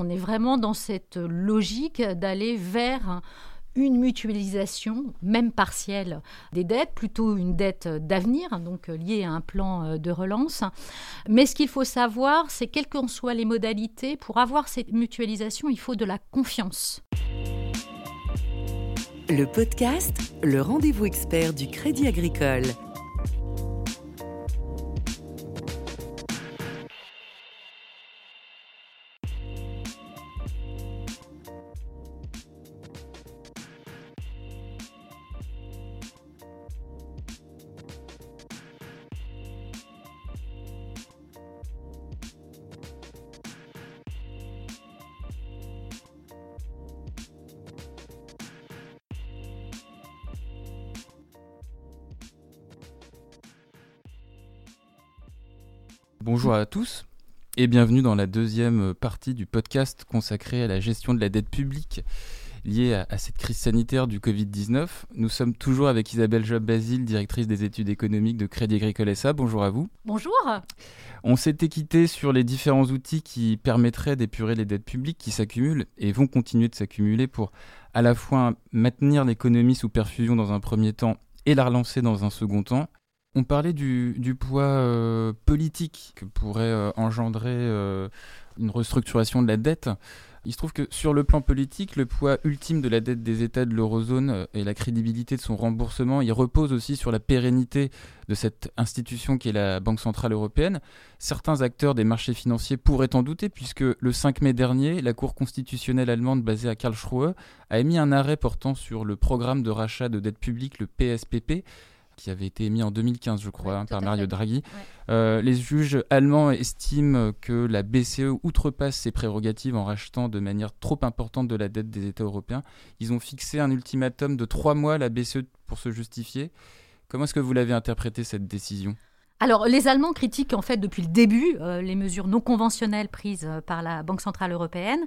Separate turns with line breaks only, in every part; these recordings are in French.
On est vraiment dans cette logique d'aller vers une mutualisation, même partielle, des dettes, plutôt une dette d'avenir, donc liée à un plan de relance. Mais ce qu'il faut savoir, c'est quelles qu'en soient les modalités, pour avoir cette mutualisation, il faut de la confiance.
Le podcast, le rendez-vous expert du Crédit Agricole.
Bonjour à tous et bienvenue dans la deuxième partie du podcast consacré à la gestion de la dette publique liée à, cette crise sanitaire du Covid-19. Nous sommes toujours avec Isabelle Job-Basile, directrice des études économiques de Crédit Agricole SA. Bonjour à vous.
Bonjour.
On s'était quitté sur les différents outils qui permettraient d'épurer les dettes publiques qui s'accumulent et vont continuer de s'accumuler pour à la fois maintenir l'économie sous perfusion dans un premier temps et la relancer dans un second temps. On parlait du, poids euh, politique que pourrait euh, engendrer euh, une restructuration de la dette. Il se trouve que sur le plan politique, le poids ultime de la dette des États de l'eurozone et la crédibilité de son remboursement, il repose aussi sur la pérennité de cette institution qui est la Banque Centrale Européenne. Certains acteurs des marchés financiers pourraient en douter puisque le 5 mai dernier, la Cour constitutionnelle allemande basée à Karlsruhe a émis un arrêt portant sur le programme de rachat de dette publique, le PSPP, qui avait été émis en 2015, je crois, hein, par Mario Draghi. Euh, les juges allemands estiment que la BCE outrepasse ses prérogatives en rachetant de manière trop importante de la dette des États européens. Ils ont fixé un ultimatum de trois mois à la BCE pour se justifier. Comment est-ce que vous l'avez interprété cette décision?
Alors, les Allemands critiquent en fait depuis le début euh, les mesures non conventionnelles prises euh, par la Banque centrale européenne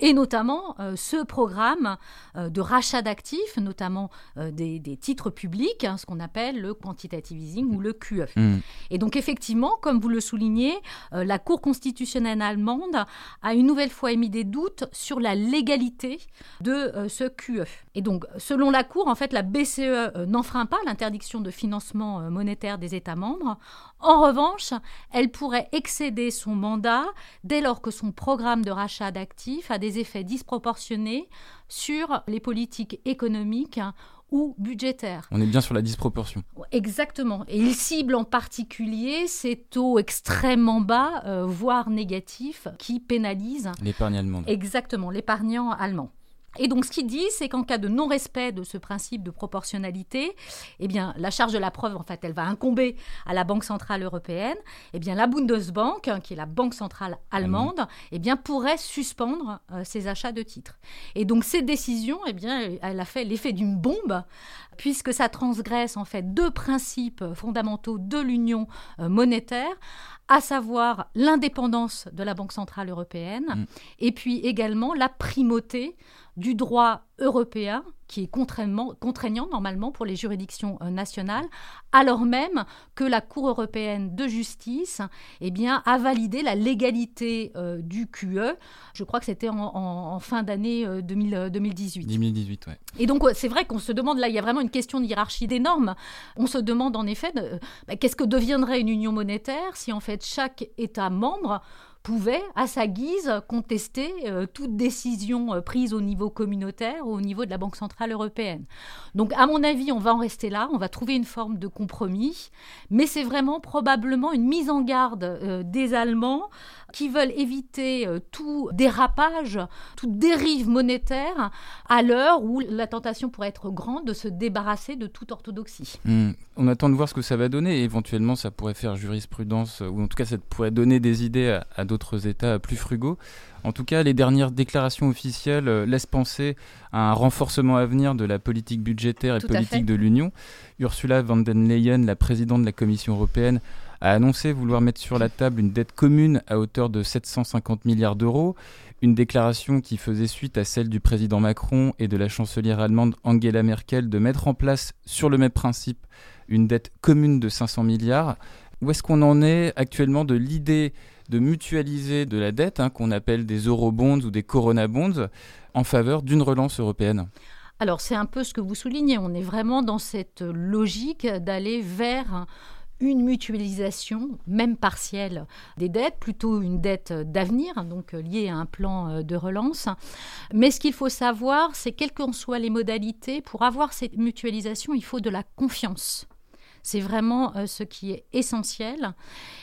et notamment euh, ce programme de rachat d'actifs, notamment des, titres publics, hein, ce qu'on appelle le quantitative easing ou le QE. Mmh. Et donc, effectivement, comme vous le soulignez, la Cour constitutionnelle allemande a une nouvelle fois émis des doutes sur la légalité de ce QE. Et donc, selon la Cour, en fait, la BCE n'enfreint pas l'interdiction de financement monétaire des États membres. En revanche, elle pourrait excéder son mandat dès lors que son programme de rachat d'actifs a des effets disproportionnés sur les politiques économiques ou budgétaires.
On est bien sur la disproportion.
Exactement. Et il cible en particulier ces taux extrêmement bas, euh, voire négatifs, qui pénalisent
l'épargne allemande.
Exactement, l'épargnant allemand. Et donc, ce qu'il dit, c'est qu'en cas de non-respect de ce principe de proportionnalité, eh bien, la charge de la preuve, en fait, elle va incomber à la Banque centrale européenne. Eh bien, la Bundesbank, qui est la banque centrale allemande, eh bien, pourrait suspendre euh, ses achats de titres. Et donc, cette décision, eh bien, elle a fait l'effet d'une bombe, puisque ça transgresse en fait deux principes fondamentaux de l'union euh, monétaire, à savoir l'indépendance de la Banque centrale européenne mm. et puis également la primauté du droit européen qui est contraignant, normalement pour les juridictions euh, nationales, alors même que la Cour européenne de justice eh bien, a validé la légalité euh, du QE. Je crois que c'était en, fin d'année 2018.
2018, oui.
Et donc, c'est vrai qu'on se demande, là, il y a vraiment une question de hiérarchie des normes. On se demande en effet, bah, qu'est-ce que deviendrait une union monétaire si en fait chaque État membre pouvait, à sa guise, contester euh, toute décision euh, prise au niveau communautaire ou au niveau de la Banque centrale européenne. Donc, à mon avis, on va en rester là, on va trouver une forme de compromis, mais c'est vraiment probablement une mise en garde euh, des Allemands qui veulent éviter tout dérapage, toute dérive monétaire à l'heure où la tentation pourrait être grande de se débarrasser de toute orthodoxie.
Hmm. On attend de voir ce que ça va donner et éventuellement ça pourrait faire jurisprudence, ou en tout cas ça pourrait donner des idées à, à d'autres États plus frugaux. En tout cas, les dernières déclarations officielles euh, laissent penser à un renforcement à venir de la politique budgétaire et politique de l'Union. Ursula von der Leyen, la présidente de la Commission européenne, a annoncé vouloir mettre sur la table une dette commune à hauteur de 750 milliards d'euros, une déclaration qui faisait suite à celle du président Macron et de la chancelière allemande Angela Merkel de mettre en place, sur le même principe, une dette commune de 500 milliards. Où est-ce qu'on en est actuellement de l'idée de mutualiser de la dette, hein, qu'on appelle des eurobonds ou des corona bonds, en faveur d'une relance européenne?
Alors c'est un peu ce que vous soulignez, on est vraiment dans cette logique d'aller vers une mutualisation, même partielle, des dettes, plutôt une dette d'avenir, donc liée à un plan de relance. Mais ce qu'il faut savoir, c'est quelles qu'en soient les modalités, pour avoir cette mutualisation, il faut de la confiance. C'est vraiment euh, ce qui est essentiel.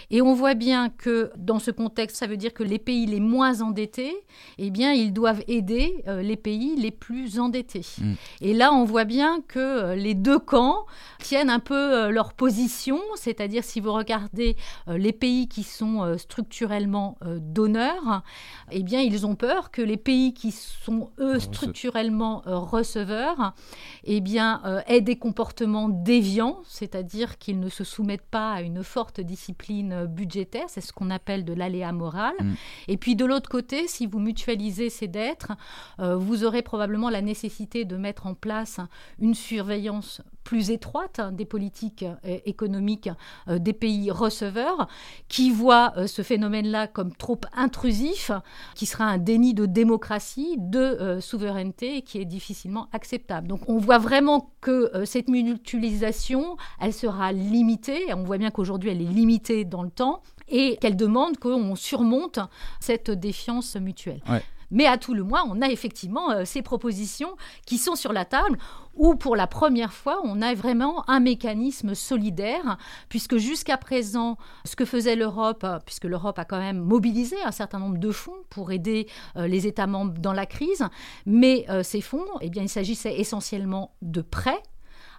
Et on voit bien que dans ce contexte, ça veut dire que les pays les moins endettés, eh bien, ils doivent aider euh, les pays les plus endettés. Mm. Et là, on voit bien que euh, les deux camps tiennent un peu leur position, c'est-à-dire si vous regardez les pays qui sont structurellement donneurs, eh bien, ils ont peur que les pays qui sont, eux, structurellement receveurs, eh bien, aient des comportements déviants, c'est-à-dire dire qu'ils ne se soumettent pas à une forte discipline budgétaire, c'est ce qu'on appelle de l'aléa moral. Mm. Et puis de l'autre côté, si vous mutualisez ces dettes, euh, vous aurez probablement la nécessité de mettre en place une surveillance plus étroite des politiques euh, économiques euh, des pays receveurs, qui voient ce phénomène-là comme trop intrusif, qui sera un déni de démocratie, de souveraineté, qui est difficilement acceptable. Donc on voit vraiment que cette mutualisation, elle sera limitée. On voit bien qu'aujourd'hui, elle est limitée dans le temps et qu'elle demande qu'on surmonte cette défiance mutuelle. Mais à tout le moins, on a effectivement euh, ces propositions qui sont sur la table où pour la première fois, on a vraiment un mécanisme solidaire, puisque jusqu'à présent, ce que faisait l'Europe, puisque l'Europe a quand même mobilisé un certain nombre de fonds pour aider euh, les États membres dans la crise, mais euh, ces fonds, eh bien, il s'agissait essentiellement de prêts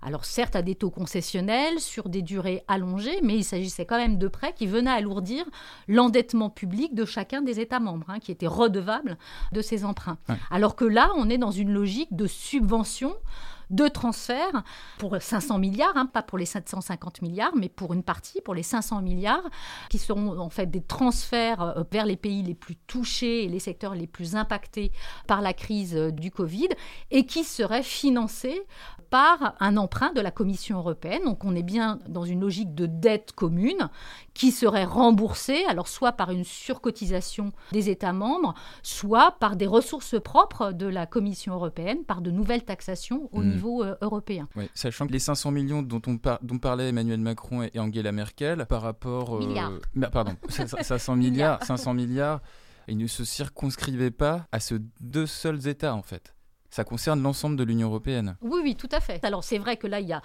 alors certes à des taux concessionnels, sur des durées allongées, mais il s'agissait quand même de prêts qui venaient alourdir l'endettement public de chacun des États membres, hein, qui était redevable de ces emprunts. Alors que là, on est dans une logique de subvention de transferts pour 500 milliards, hein, pas pour les 750 milliards, mais pour une partie, pour les 500 milliards, qui seront en fait des transferts euh, vers les pays les plus touchés et les secteurs les plus impactés par la crise euh, du Covid, et qui seraient financés par un emprunt de la Commission européenne. Donc on est bien dans une logique de dette commune qui serait remboursée, alors soit par une surcotisation des États membres, soit par des ressources propres de la Commission européenne, par de nouvelles taxations au hmm. Niveau euh, européen.
sachant que les 500 millions dont, on dont parlaient Emmanuel Macron et Angela Merkel par rapport...
Euh, milliards.
pardon, 500 milliards, 500 milliards, ils ne se circonscrivaient pas à ce deux seuls États en fait ça concerne l'ensemble de l'Union européenne.
Oui, oui, tout à fait. Alors c'est vrai que là, il y a...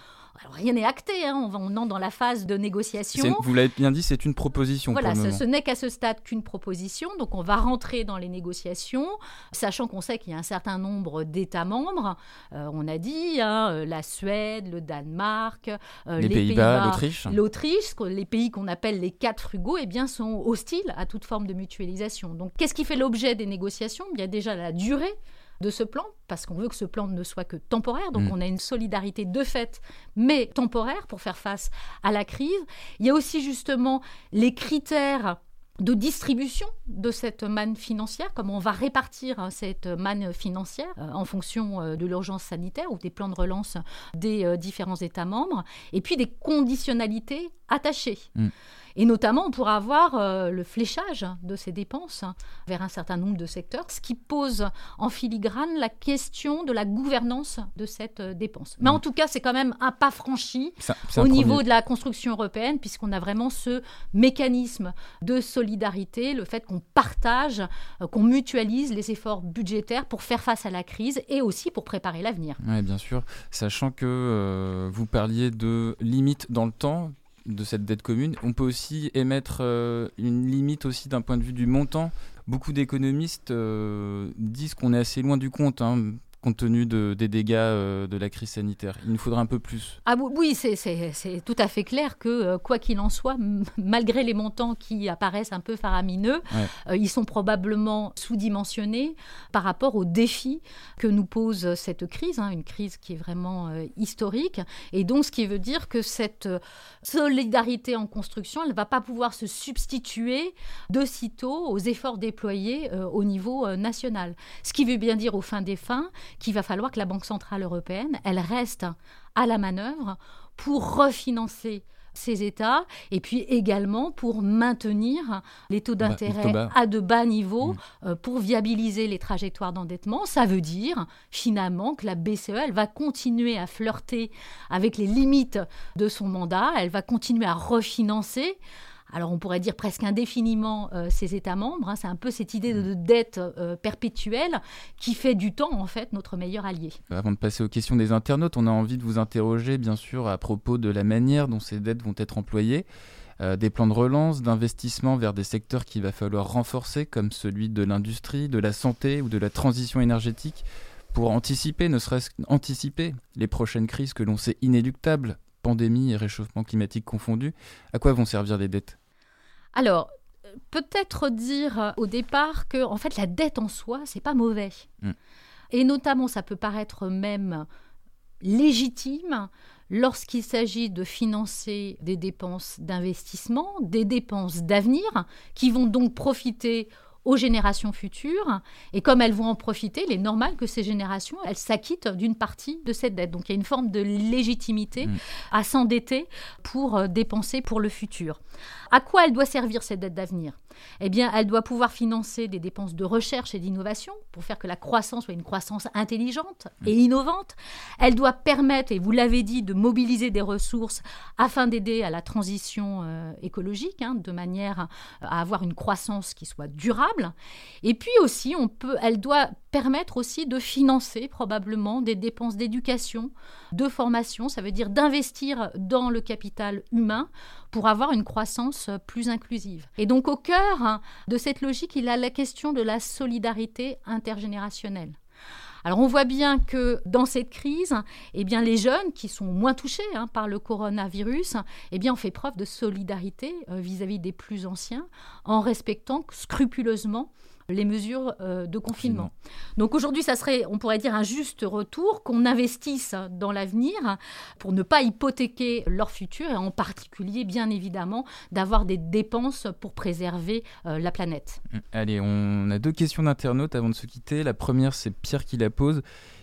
rien n'est acté, hein. on, on est dans la phase de négociation.
Vous l'avez bien dit, c'est une proposition.
Voilà,
pour
le ce n'est qu'à ce stade qu'une proposition, donc on va rentrer dans les négociations, sachant qu'on sait qu'il y a un certain nombre d'États membres. Euh, on a dit hein, euh, la Suède, le Danemark,
euh, les, Pays-Bas, l'Autriche.
L'Autriche, les pays qu'on appelle les quatre frugaux, eh bien, sont hostiles à toute forme de mutualisation. Donc qu'est-ce qui fait l'objet des négociations? Il y a déjà la durée de ce plan, parce qu'on veut que ce plan ne soit que temporaire. Donc mm. on a une solidarité de fait, mais temporaire pour faire face à la crise. Il y a aussi justement les critères de distribution de cette manne financière, comment on va répartir hein, cette manne financière euh, en fonction euh, de l'urgence sanitaire ou des plans de relance des euh, différents États membres, et puis des conditionnalités attachées. Mm. Et notamment, on pourra avoir euh, le fléchage de ces dépenses vers un certain nombre de secteurs, ce qui pose en filigrane la question de la gouvernance de cette euh, dépense. Mais en mm. tout cas, c'est quand même un pas franchi au niveau de la construction européenne, puisqu'on a vraiment ce mécanisme de solidarité, le fait qu'on partage, euh, qu'on mutualise les efforts budgétaires pour faire face à la crise et aussi pour préparer l'avenir.
Oui, bien sûr, sachant que vous parliez de limites dans le temps de cette dette commune. On peut aussi émettre euh, une limite aussi d'un point de vue du montant. Beaucoup d'économistes euh, disent qu'on est assez loin du compte. Hein compte tenu des dégâts euh, de la crise sanitaire. Il nous faudra un peu plus.
Ah oui, c'est tout à fait clair que, euh, quoi qu'il en soit, malgré les montants qui apparaissent un peu faramineux, euh, ils sont probablement sous-dimensionnés par rapport aux défis que nous pose cette crise, hein, une crise qui est vraiment historique. Et donc, ce qui veut dire que cette solidarité en construction, elle ne va pas pouvoir se substituer de sitôt aux efforts déployés au niveau national. Ce qui veut bien dire, au fin des fins, qu'il va falloir que la Banque centrale européenne, elle reste à la manœuvre pour refinancer ces États, et puis également pour maintenir les taux
Bah,
d'intérêt à de bas niveaux
Mm.
euh, pour viabiliser les trajectoires d'endettement. Ça veut dire finalement que la BCE, elle va continuer à flirter avec les limites de son mandat, elle va continuer à refinancer. Alors on pourrait dire presque indéfiniment euh, ses États membres. hein. C'est un peu cette idée de, de dette euh, perpétuelle qui fait du temps en fait notre meilleur allié.
Avant de passer aux questions des internautes, on a envie de vous interroger, bien sûr, à propos de la manière dont ces dettes vont être employées. Euh, des plans de relance, d'investissement vers des secteurs qu'il va falloir renforcer, comme celui de l'industrie, de la santé ou de la transition énergétique, pour anticiper, ne serait-ce qu'anticiper les prochaines crises que l'on sait inéluctables, pandémie et réchauffement climatique confondus. À quoi vont servir les dettes?
Alors, peut-être dire euh, au départ que en fait la dette en soi, c'est pas mauvais.
Mm.
Et notamment, ça peut paraître même légitime lorsqu'il s'agit de financer des dépenses d'investissement, des dépenses d'avenir, qui vont donc profiter aux générations futures. Et comme elles vont en profiter, il est normal que ces générations, elles s'acquittent d'une partie de cette dette. Donc il y a une forme de légitimité
Mm.
à s'endetter pour euh, dépenser pour le futur. À quoi elle doit servir cette dette d'avenir? Eh bien, elle doit pouvoir financer des dépenses de recherche et d'innovation pour faire que la croissance soit une croissance intelligente et innovante. Elle doit permettre, et vous l'avez dit, de mobiliser des ressources afin d'aider à la transition euh, écologique, hein, de manière à avoir une croissance qui soit durable. Et puis aussi, on peut, elle doit permettre aussi de financer probablement des dépenses d'éducation, de formation, ça veut dire d'investir dans le capital humain pour avoir une croissance plus inclusive. Et donc au cœur hein, de cette logique, il a la question de la solidarité intergénérationnelle. Alors on voit bien que dans cette crise, eh bien les jeunes qui sont moins touchés hein, par le coronavirus, eh bien on fait preuve de solidarité euh, vis-à-vis des plus anciens en respectant scrupuleusement les mesures euh, de confinement. Donc aujourd'hui, ça serait, on pourrait dire, un juste retour qu'on investisse dans l'avenir pour ne pas hypothéquer leur futur et en particulier, bien évidemment, d'avoir des dépenses pour préserver euh, la planète.
Allez, on a deux questions d'internautes avant de se quitter. La première, c'est Pierre qui la pose.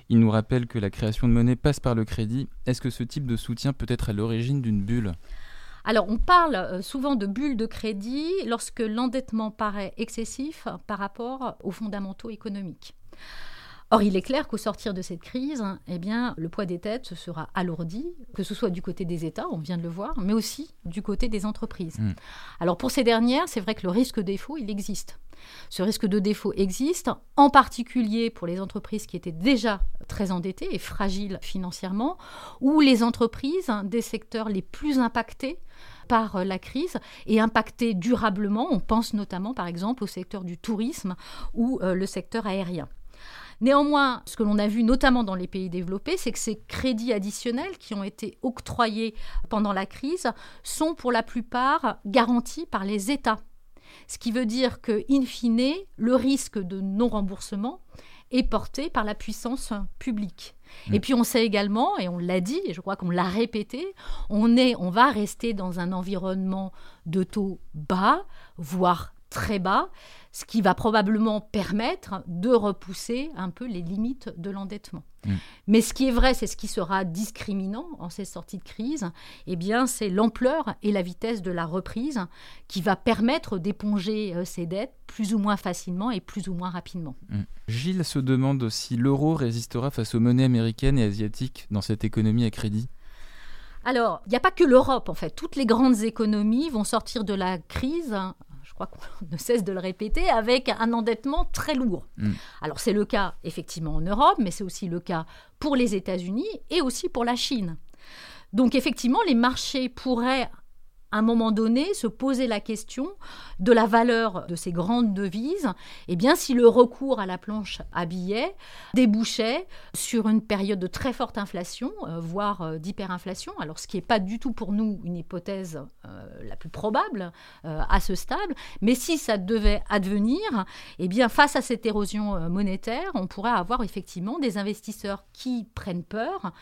Il nous rappelle que la création de monnaie passe par le crédit. Est-ce que ce type de soutien peut être à l'origine d'une bulle?
Alors, on parle euh, souvent de bulles de crédit lorsque l'endettement paraît excessif par rapport aux fondamentaux économiques. Or, il est clair qu'au sortir de cette crise, eh bien, le poids des têtes se sera alourdi, que ce soit du côté des États, on vient de le voir, mais aussi du côté des entreprises.
Mm.
Alors, pour ces dernières, c'est vrai que le risque défaut, il existe. Ce risque de défaut existe, en particulier pour les entreprises qui étaient déjà très endettées et fragiles financièrement, ou les entreprises des secteurs les plus impactés par euh, la crise et impactés durablement. On pense notamment, par exemple, au secteur du tourisme ou euh, le secteur aérien. Néanmoins, ce que l'on a vu notamment dans les pays développés, c'est que ces crédits additionnels qui ont été octroyés pendant la crise sont pour la plupart garantis par les États. Ce qui veut dire que, in fine, le risque de non-remboursement est porté par la puissance publique.
Mm.
Et puis on sait également, et on l'a dit, et je crois qu'on l'a répété, on, est, on va rester dans un environnement de taux bas, voire très bas, ce qui va probablement permettre de repousser un peu les limites de l'endettement.
Mm.
Mais ce qui est vrai, c'est ce qui sera discriminant en ces sorties de crise, eh bien, c'est l'ampleur et la vitesse de la reprise qui va permettre d'éponger euh, ces dettes plus ou moins facilement et plus ou moins rapidement.
Mm. Gilles se demande si l'euro résistera face aux monnaies américaines et asiatiques dans cette économie à crédit.
Alors, il n'y a pas que l'Europe, en fait. Toutes les grandes économies vont sortir de la crise, je crois qu'on ne cesse de le répéter, avec un endettement très lourd.
Mm.
Alors, c'est le cas effectivement en Europe, mais c'est aussi le cas pour les États-Unis et aussi pour la Chine. Donc, effectivement, les marchés pourraient un moment donné se poser la question de la valeur de ces grandes devises, et bien si le recours à la planche à billets débouchait sur une période de très forte inflation, euh, voire euh, d'hyperinflation, alors ce qui n'est pas du tout pour nous une hypothèse euh, la plus probable à ce stade, mais si ça devait advenir, eh bien face à cette érosion monétaire, on pourrait avoir effectivement des investisseurs qui prennent peur,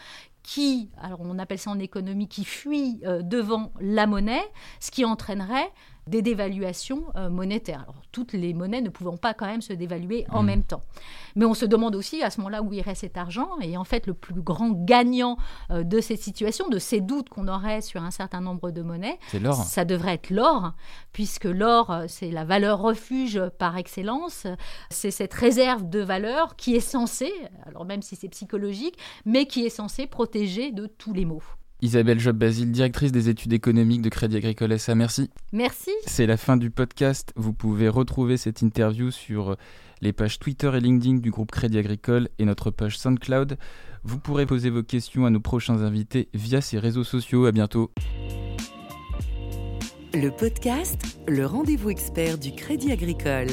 qui, alors on appelle ça en économie, qui fuit euh, devant la monnaie, ce qui entraînerait des dévaluations euh, monétaires. Alors, toutes les monnaies ne pouvant pas quand même se dévaluer en
Mmh.
même temps. Mais on se demande aussi à ce moment-là où irait cet argent. Et en fait, le plus grand gagnant euh, de cette situation, de ces doutes qu'on aurait sur un certain nombre de monnaies,
C'est l'or.
ça devrait être l'or, puisque l'or, euh, c'est la valeur refuge par excellence. C'est cette réserve de valeur qui est censée, alors même si c'est psychologique, mais qui est censée protéger de tous les maux.
Isabelle Job-Basile, directrice des études économiques de Crédit Agricole SA, merci.
Merci.
C'est la fin du podcast. Vous pouvez retrouver cette interview sur les pages Twitter et LinkedIn du groupe Crédit Agricole et notre page SoundCloud. Vous pourrez poser vos questions à nos prochains invités via ces réseaux sociaux. À bientôt.
Le podcast, le rendez-vous expert du Crédit Agricole.